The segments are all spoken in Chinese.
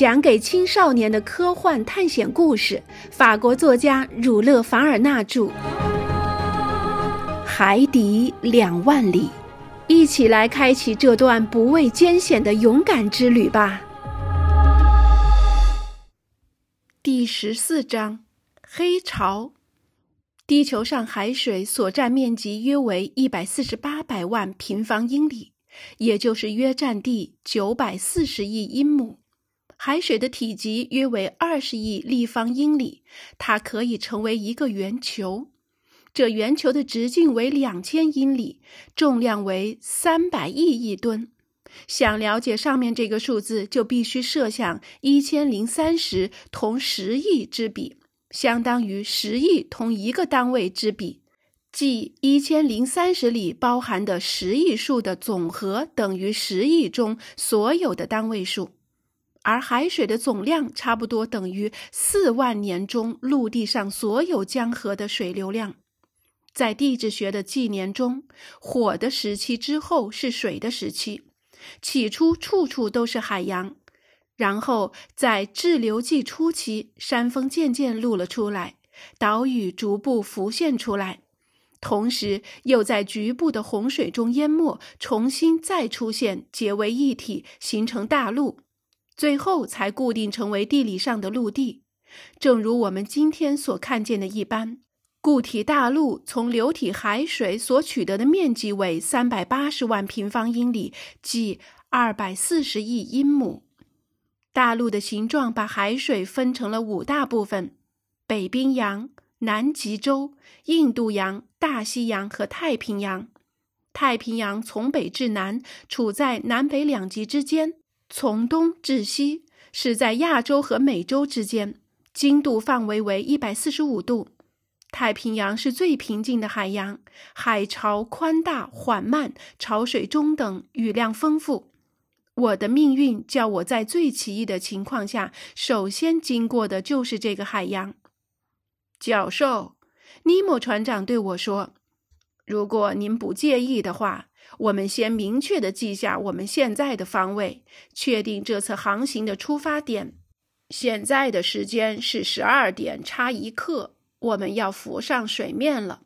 讲给青少年的科幻探险故事，法国作家儒勒·凡尔纳著，《海底两万里》，一起来开启这段不畏艰险的勇敢之旅吧。第十四章：黑潮。地球上海水所占面积约为一百四十八百万平方英里，也就是约占地九百四十亿英亩。海水的体积约为二十亿立方英里，它可以成为一个圆球。这圆球的直径为两千英里，重量为三百亿亿吨。想了解上面这个数字，就必须设想一千零三十同十亿之比，相当于十亿同一个单位之比，即一千零三十里包含的十亿数的总和等于十亿中所有的单位数。而海水的总量差不多等于四万年中陆地上所有江河的水流量。在地质学的纪年中，火的时期之后是水的时期，起初处处都是海洋，然后在滞留纪初期，山峰渐渐露了出来，岛屿逐步浮现出来，同时又在局部的洪水中淹没，重新再出现，结为一体，形成大陆。最后才固定成为地理上的陆地，正如我们今天所看见的一般。固体大陆从流体海水所取得的面积为三百八十万平方英里，即二百四十亿英亩。大陆的形状把海水分成了五大部分：北冰洋、南极洲、印度洋、大西洋和太平洋。太平洋从北至南处在南北两极之间。从东至西是在亚洲和美洲之间，经度范围为一百四十五度。太平洋是最平静的海洋，海潮宽大缓慢，潮水中等，雨量丰富。我的命运叫我在最奇异的情况下，首先经过的就是这个海洋。教授，尼莫船长对我说：“如果您不介意的话。”我们先明确的记下我们现在的方位，确定这次航行的出发点。现在的时间是十二点差一刻，我们要浮上水面了。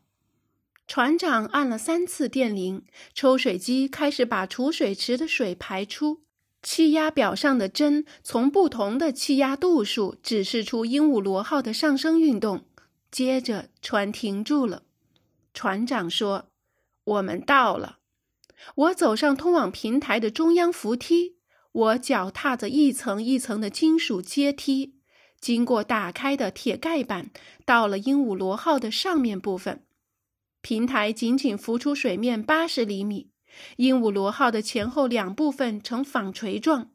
船长按了三次电铃，抽水机开始把储水池的水排出。气压表上的针从不同的气压度数指示出鹦鹉螺号的上升运动。接着，船停住了。船长说：“我们到了。”我走上通往平台的中央扶梯，我脚踏着一层一层的金属阶梯，经过打开的铁盖板，到了鹦鹉螺号的上面部分。平台仅仅浮出水面八十厘米，鹦鹉螺号的前后两部分呈纺锤状，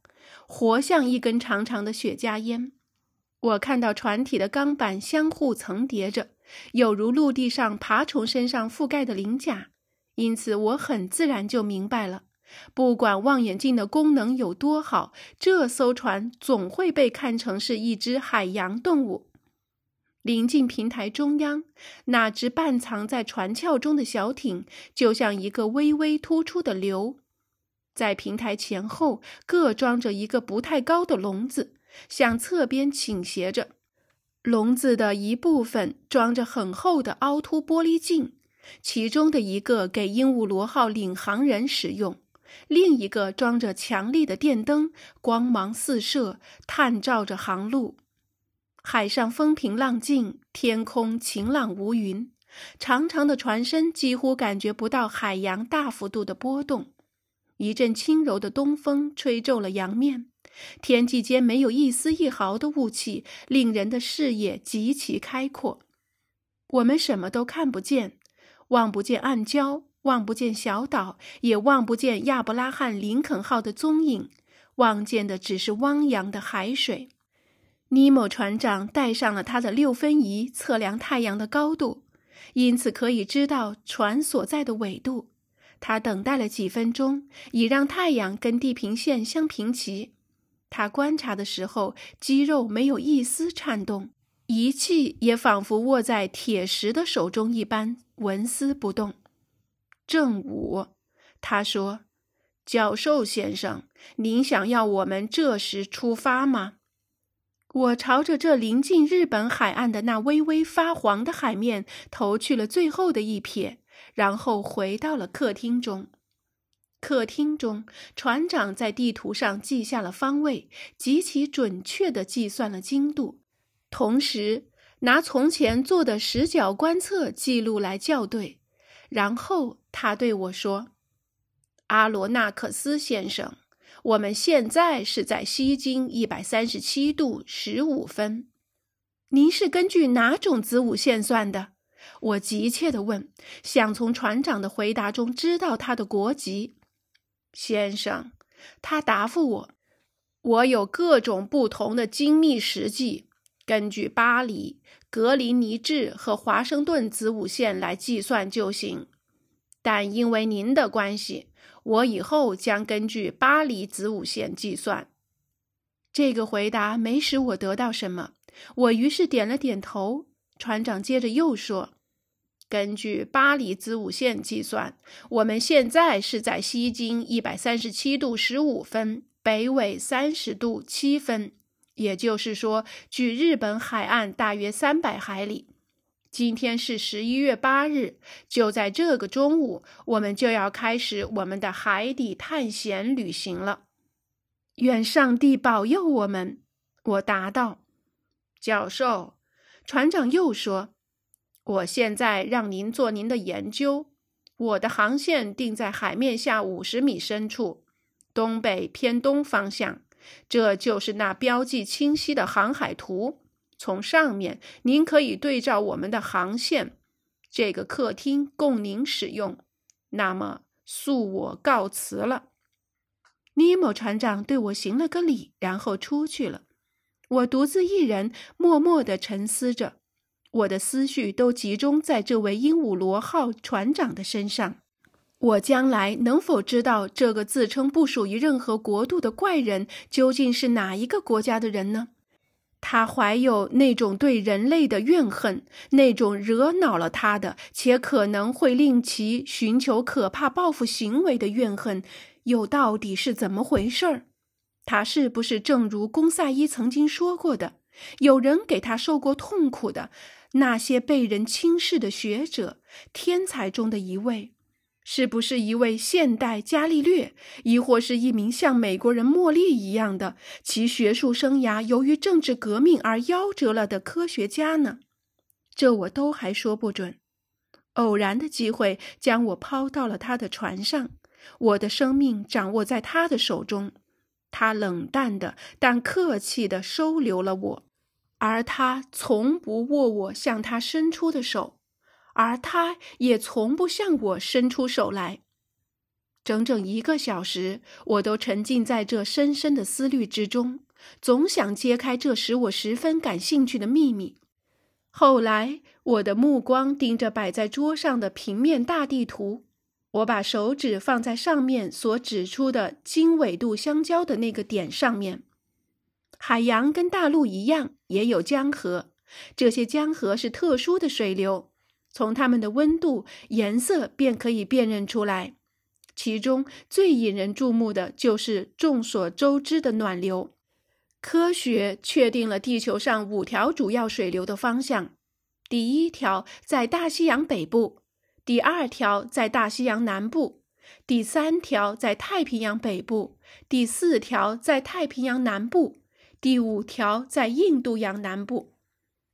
活像一根长长的雪茄烟。我看到船体的钢板相互层叠着，有如陆地上爬虫身上覆盖的鳞甲。因此，我很自然就明白了，不管望远镜的功能有多好，这艘船总会被看成是一只海洋动物。临近平台中央，那只半藏在船壳中的小艇，就像一个微微突出的瘤。在平台前后各装着一个不太高的笼子，向侧边倾斜着。笼子的一部分装着很厚的凹凸玻璃镜。其中的一个给鹦鹉螺号领航人使用，另一个装着强力的电灯，光芒四射，探照着航路。海上风平浪静，天空晴朗无云，长长的船身几乎感觉不到海洋大幅度的波动。一阵轻柔的东风吹皱了洋面，天际间没有一丝一毫的雾气，令人的视野极其开阔。我们什么都看不见。望不见暗礁，望不见小岛，也望不见亚伯拉罕·林肯号的踪影，望见的只是汪洋的海水。尼莫船长带上了他的六分仪，测量太阳的高度，因此可以知道船所在的纬度。他等待了几分钟，以让太阳跟地平线相平齐。他观察的时候，肌肉没有一丝颤动。仪器也仿佛握在铁石的手中一般纹丝不动。正午，他说：“教授先生，您想要我们这时出发吗？”我朝着这临近日本海岸的那微微发黄的海面投去了最后的一瞥，然后回到了客厅中。客厅中，船长在地图上记下了方位，极其准确地计算了经度，同时拿从前做的实角观测记录来校对。然后他对我说：“阿罗纳克斯先生，我们现在是在西经一百三十七度十五分。您是根据哪种子午线算的？”我急切地问，想从船长的回答中知道他的国籍。先生，他答复我：“我有各种不同的精密实际，根据巴黎、格林尼治和华盛顿子午线来计算就行。但因为您的关系，我以后将根据巴黎子午线计算。”这个回答没使我得到什么，我于是点了点头。船长接着又说。根据巴黎子午线计算，我们现在是在西经一百三十七度十五分，北纬三十度七分，也就是说，距日本海岸大约三百海里。今天是十一月八日，就在这个中午，我们就要开始我们的海底探险旅行了。愿上帝保佑我们！我答道。教授，船长又说。我现在让您做您的研究。我的航线定在海面下五十米深处，东北偏东方向。这就是那标记清晰的航海图。从上面，您可以对照我们的航线。这个客厅供您使用。那么，恕我告辞了。尼莫船长对我行了个礼，然后出去了。我独自一人，默默地沉思着。我的思绪都集中在这位鹦鹉螺号船长的身上。我将来能否知道这个自称不属于任何国度的怪人究竟是哪一个国家的人呢？他怀有那种对人类的怨恨，那种惹恼了他的，且可能会令其寻求可怕报复行为的怨恨，又到底是怎么回事儿？他是不是正如公萨伊曾经说过的，有人给他受过痛苦的？那些被人轻视的学者，天才中的一位，是不是一位现代伽利略，亦或是一名像美国人莫利一样的其学术生涯由于政治革命而夭折了的科学家呢？这我都还说不准。偶然的机会将我抛到了他的船上，我的生命掌握在他的手中，他冷淡的但客气的收留了我。而他从不握我向他伸出的手，而他也从不向我伸出手来。整整一个小时，我都沉浸在这深深的思虑之中，总想揭开这使我十分感兴趣的秘密。后来，我的目光盯着摆在桌上的平面大地图，我把手指放在上面所指出的经纬度相交的那个点上面。海洋跟大陆一样，也有江河。这些江河是特殊的水流，从它们的温度、颜色便可以辨认出来。其中最引人注目的就是众所周知的暖流。科学确定了地球上五条主要水流的方向：第一条在大西洋北部，第二条在大西洋南部，第三条在太平洋北部，第四条在太平洋南部。第五条在印度洋南部，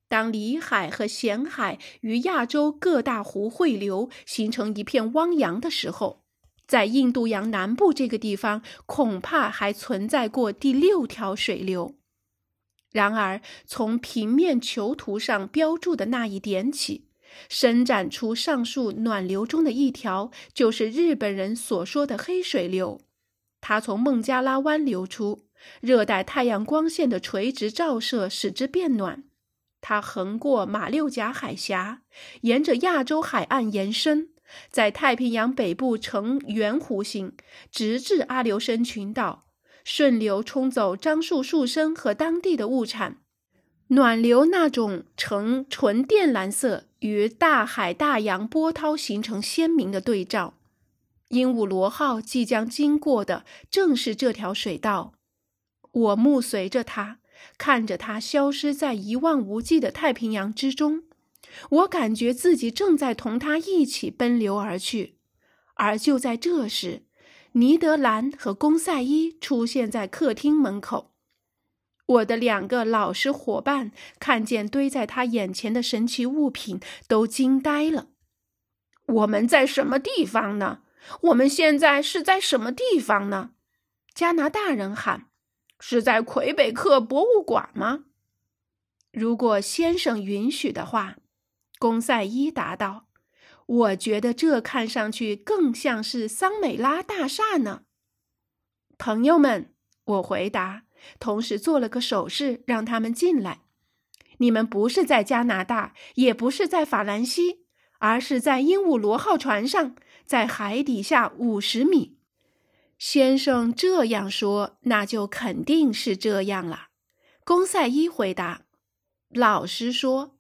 当里海和咸海与亚洲各大湖汇流，形成一片汪洋的时候，在印度洋南部这个地方，恐怕还存在过第六条水流。然而，从平面球图上标注的那一点起，伸展出上述暖流中的一条，就是日本人所说的黑水流，它从孟加拉湾流出。热带太阳光线的垂直照射使之变暖，它横过马六甲海峡，沿着亚洲海岸延伸，在太平洋北部呈圆弧形，直至阿留申群岛，顺流冲走樟树树身和当地的物产。暖流那种呈纯靛蓝色，与大海大洋波涛形成鲜明的对照。鹦鹉螺号即将经过的正是这条水道。我目随着它，看着它消失在一望无际的太平洋之中，我感觉自己正在同它一起奔流而去。而就在这时，尼德兰和公赛伊出现在客厅门口。我的两个老实伙伴看见堆在他眼前的神奇物品，都惊呆了。我们在什么地方呢？我们现在是在什么地方呢？加拿大人喊：“是在魁北克博物馆吗？”如果先生允许的话，公赛伊答道：“我觉得这看上去更像是桑美拉大厦呢。”朋友们，我回答。同时做了个手势，让他们进来。你们不是在加拿大，也不是在法兰西，而是在鹦鹉螺号船上，在海底下五十米。先生这样说，那就肯定是这样了。公赛伊回答：“老实说，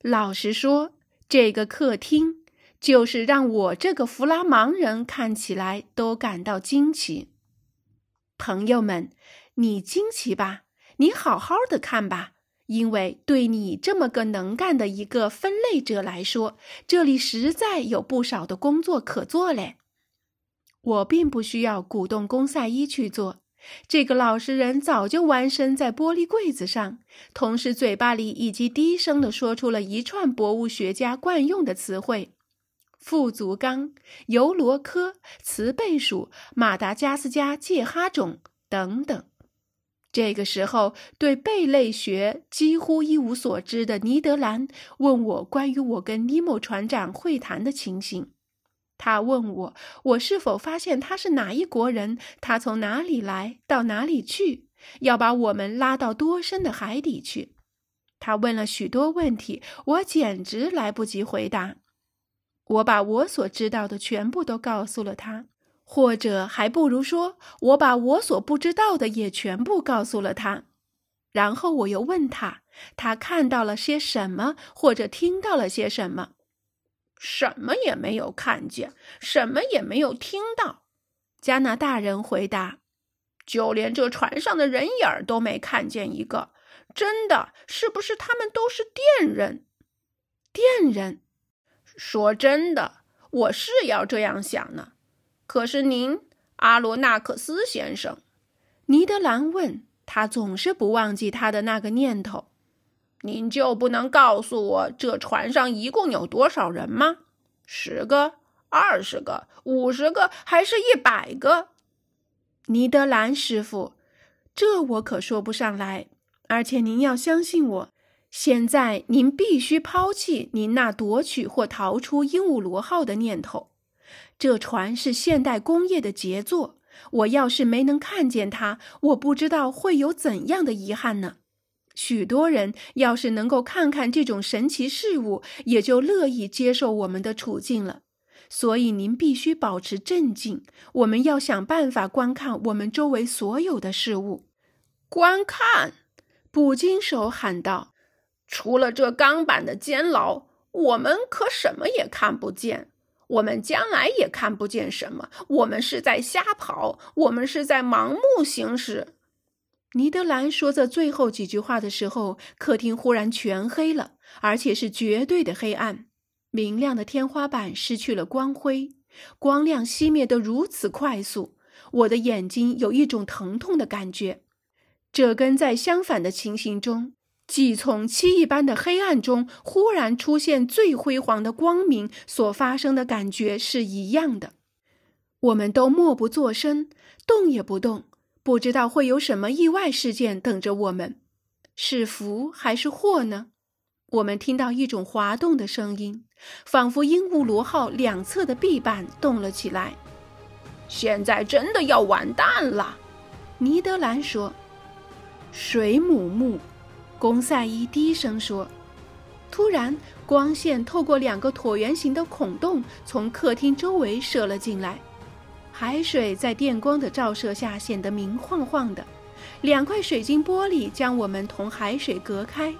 老实说，这个客厅就是让我这个弗拉芒人看起来都感到惊奇。”朋友们。你惊奇吧？你好好的看吧，因为对你这么个能干的一个分类者来说，这里实在有不少的工作可做嘞。我并不需要鼓动公赛伊去做，这个老实人早就弯身在玻璃柜子上，同时嘴巴里以及低声的说出了一串博物学家惯用的词汇：富足纲、尤罗科、雌倍数、马达加斯加介哈种等等。这个时候，对贝类学几乎一无所知的尼德兰问我关于我跟尼莫船长会谈的情形。他问我，我是否发现他是哪一国人，他从哪里来，到哪里去，要把我们拉到多深的海底去。他问了许多问题，我简直来不及回答。我把我所知道的全部都告诉了他。或者还不如说，我把我所不知道的也全部告诉了他，然后我又问他，他看到了些什么，或者听到了些什么？什么也没有看见，什么也没有听到。加拿大人回答：“就连这船上的人影儿都没看见一个。真的，是不是他们都是电人？电人？说真的，我是要这样想呢。”可是您，阿罗纳克斯先生，尼德兰问他，总是不忘记他的那个念头。您就不能告诉我，这船上一共有多少人吗？十个、二十个、五十个，还是一百个？尼德兰师傅，这我可说不上来。而且您要相信我，现在您必须抛弃您那夺取或逃出鹦鹉螺号的念头。这船是现代工业的杰作。我要是没能看见它，我不知道会有怎样的遗憾呢。许多人要是能够看看这种神奇事物，也就乐意接受我们的处境了。所以您必须保持镇静。我们要想办法观看我们周围所有的事物。观看！捕鲸手喊道：“除了这钢板的监牢，我们可什么也看不见。”我们将来也看不见什么。我们是在瞎跑，我们是在盲目行驶。尼德兰说这最后几句话的时候，客厅忽然全黑了，而且是绝对的黑暗。明亮的天花板失去了光辉，光亮熄灭得如此快速，我的眼睛有一种疼痛的感觉。这跟在相反的情形中。即从漆一般的黑暗中忽然出现最辉煌的光明所发生的感觉是一样的。我们都默不作声，动也不动，不知道会有什么意外事件等着我们，是福还是祸呢？我们听到一种滑动的声音，仿佛鹦鹉螺号两侧的壁板动了起来。现在真的要完蛋了，尼德兰说。水母木。公赛伊低声说：“突然，光线透过两个椭圆形的孔洞，从客厅周围射了进来。海水在电光的照射下显得明晃晃的。两块水晶玻璃将我们同海水隔开。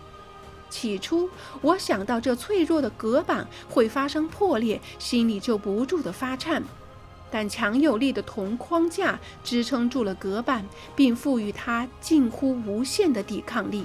起初，我想到这脆弱的隔板会发生破裂，心里就不住地发颤。但强有力的铜框架支撑住了隔板，并赋予它近乎无限的抵抗力。